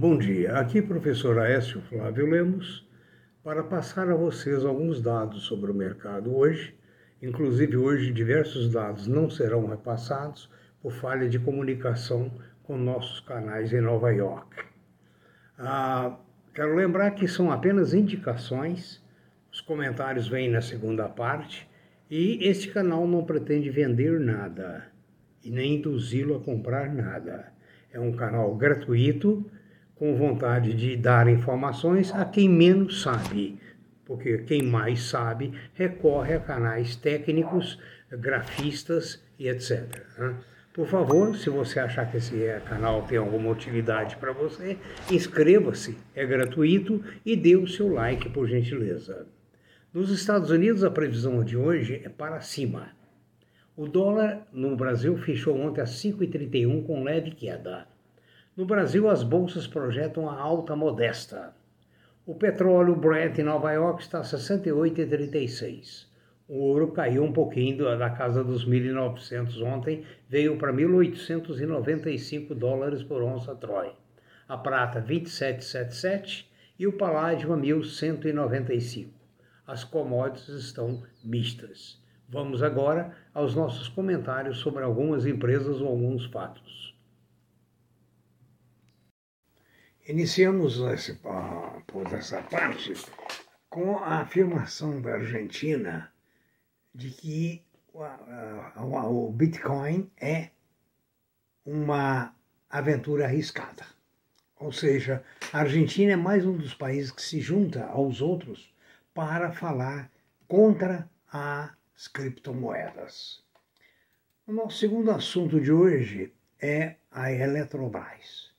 Bom dia, aqui professor Aécio Flávio Lemos para passar a vocês alguns dados sobre o mercado hoje. Inclusive, hoje, diversos dados não serão repassados por falha de comunicação com nossos canais em Nova York. Ah, quero lembrar que são apenas indicações, os comentários vêm na segunda parte e este canal não pretende vender nada e nem induzi-lo a comprar nada. É um canal gratuito com vontade de dar informações a quem menos sabe, porque quem mais sabe recorre a canais técnicos, grafistas e etc. Né? Por favor, se você achar que esse canal tem alguma utilidade para você, inscreva-se, é gratuito e dê o seu like, por gentileza. Nos Estados Unidos, a previsão de hoje é para cima. O dólar no Brasil fechou ontem a 5,31 com leve queda. No Brasil, as bolsas projetam a alta modesta. O petróleo Brent em Nova York está a 68,36. O ouro caiu um pouquinho da casa dos 1.900 ontem, veio para 1.895 dólares por onça Troy. A prata 27,77 e o paládio a 1.195. As commodities estão mistas. Vamos agora aos nossos comentários sobre algumas empresas ou alguns fatos. Iniciamos esse, por essa parte com a afirmação da Argentina de que o Bitcoin é uma aventura arriscada. Ou seja, a Argentina é mais um dos países que se junta aos outros para falar contra as criptomoedas. O nosso segundo assunto de hoje é a Eletrobras.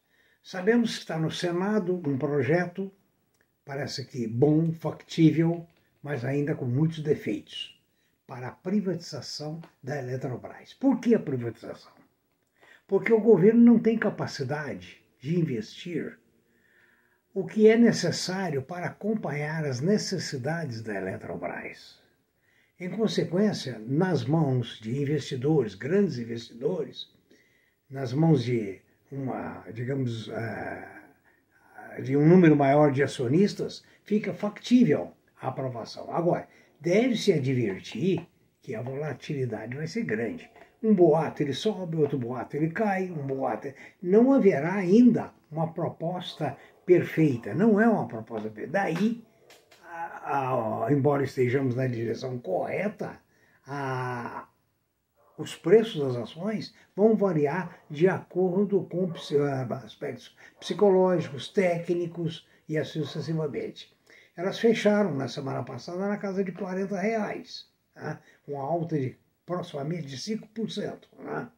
Sabemos que está no Senado um projeto, parece que bom, factível, mas ainda com muitos defeitos, para a privatização da Eletrobras. Por que a privatização? Porque o governo não tem capacidade de investir o que é necessário para acompanhar as necessidades da Eletrobras. Em consequência, nas mãos de investidores, grandes investidores, nas mãos de uma, digamos, uh, de um número maior de acionistas, fica factível a aprovação. Agora, deve-se advertir que a volatilidade vai ser grande. Um boato ele sobe, outro boato ele cai, um boato. Não haverá ainda uma proposta perfeita. Não é uma proposta perfeita. Daí, a, a, embora estejamos na direção correta, a, os preços das ações vão variar de acordo com ah, aspectos psicológicos, técnicos e assim sucessivamente. Elas fecharam na semana passada na casa de 40 reais, tá? uma alta de proximamente de 5%, tá?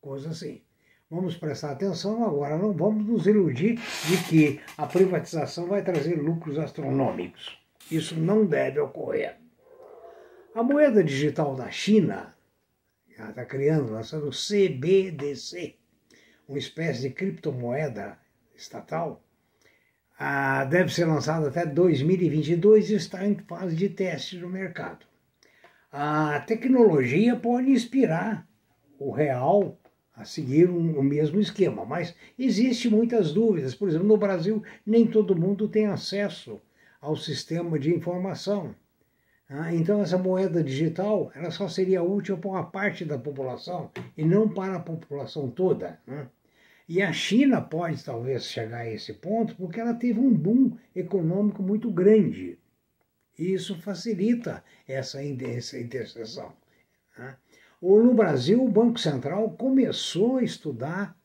coisa assim. Vamos prestar atenção agora, não vamos nos iludir de que a privatização vai trazer lucros astronômicos. Isso não deve ocorrer. A moeda digital da China ela está criando, lançando o CBDC, uma espécie de criptomoeda estatal. Ah, deve ser lançado até 2022 e está em fase de teste no mercado. A tecnologia pode inspirar o real a seguir um, o mesmo esquema, mas existe muitas dúvidas. Por exemplo, no Brasil nem todo mundo tem acesso ao sistema de informação. Ah, então essa moeda digital ela só seria útil para uma parte da população e não para a população toda. Né? E a China pode talvez chegar a esse ponto porque ela teve um boom econômico muito grande. E isso facilita essa, interseção. Né? Ou no Brasil, o Banco Central começou a estudar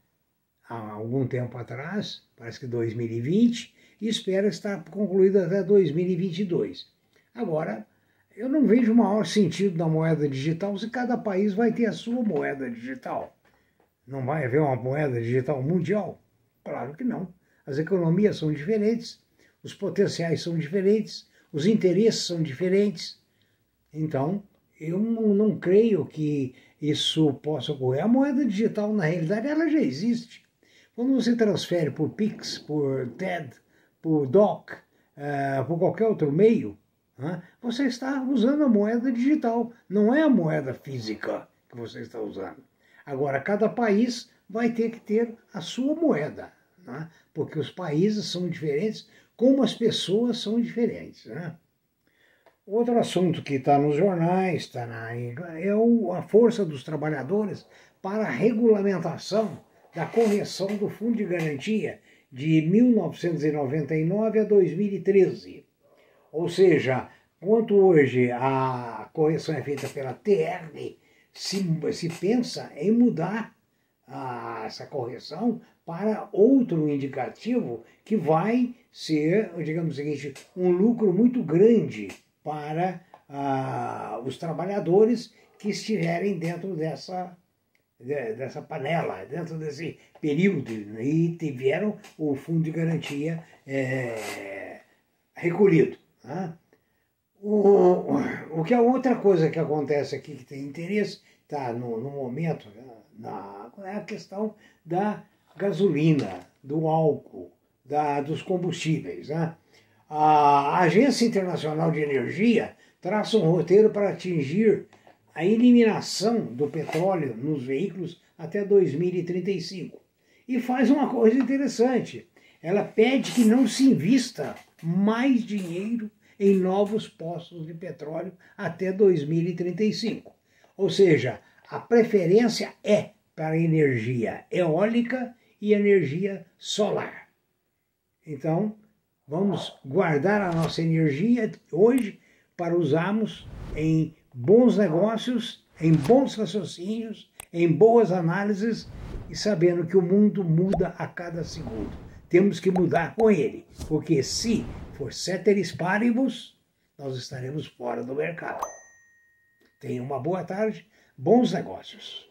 há algum tempo atrás, parece que 2020, e espera estar concluído até 2022. Agora, eu não vejo o maior sentido da moeda digital se cada país vai ter a sua moeda digital. Não vai haver uma moeda digital mundial? Claro que não. As economias são diferentes, os potenciais são diferentes, os interesses são diferentes. Então, eu não, creio que isso possa ocorrer. A moeda digital, na realidade, ela já existe. Quando você transfere por Pix, por TED, por DOC, uh, por qualquer outro meio, você está usando a moeda digital, não é a moeda física que você está usando. Agora, cada país vai ter que ter a sua moeda. né? porque os países são diferentes, como as pessoas são diferentes. Né? Outro assunto que está nos jornais, está na é a força dos trabalhadores para a regulamentação da correção do Fundo de Garantia de 1999 a 2013. Ou seja, quanto hoje a correção é feita pela TR, se, se pensa em mudar a, essa correção para outro indicativo que vai ser, digamos o seguinte, um lucro muito grande para ah, os trabalhadores que estiverem dentro dessa, dessa panela, dentro desse período, e tiveram o fundo de garantia é, recolhido. Né? O, o que é outra coisa que acontece aqui que tem interesse, está no, no momento, na, é a questão da gasolina, do álcool, da, dos combustíveis. Né? A Agência Internacional de Energia traça um roteiro para atingir a eliminação do petróleo nos veículos até 2035. E faz uma coisa interessante. Ela pede que não se invista mais dinheiro em novos postos de petróleo até 2035. Ou seja, a preferência é para energia eólica e energia solar. Então, vamos guardar a nossa energia hoje para usarmos em bons negócios, em bons raciocínios, em boas análises e sabendo que o mundo muda a cada segundo. Temos que mudar com ele, porque se for ceteris paribus, nós estaremos fora do mercado. Tenha uma boa tarde, bons negócios.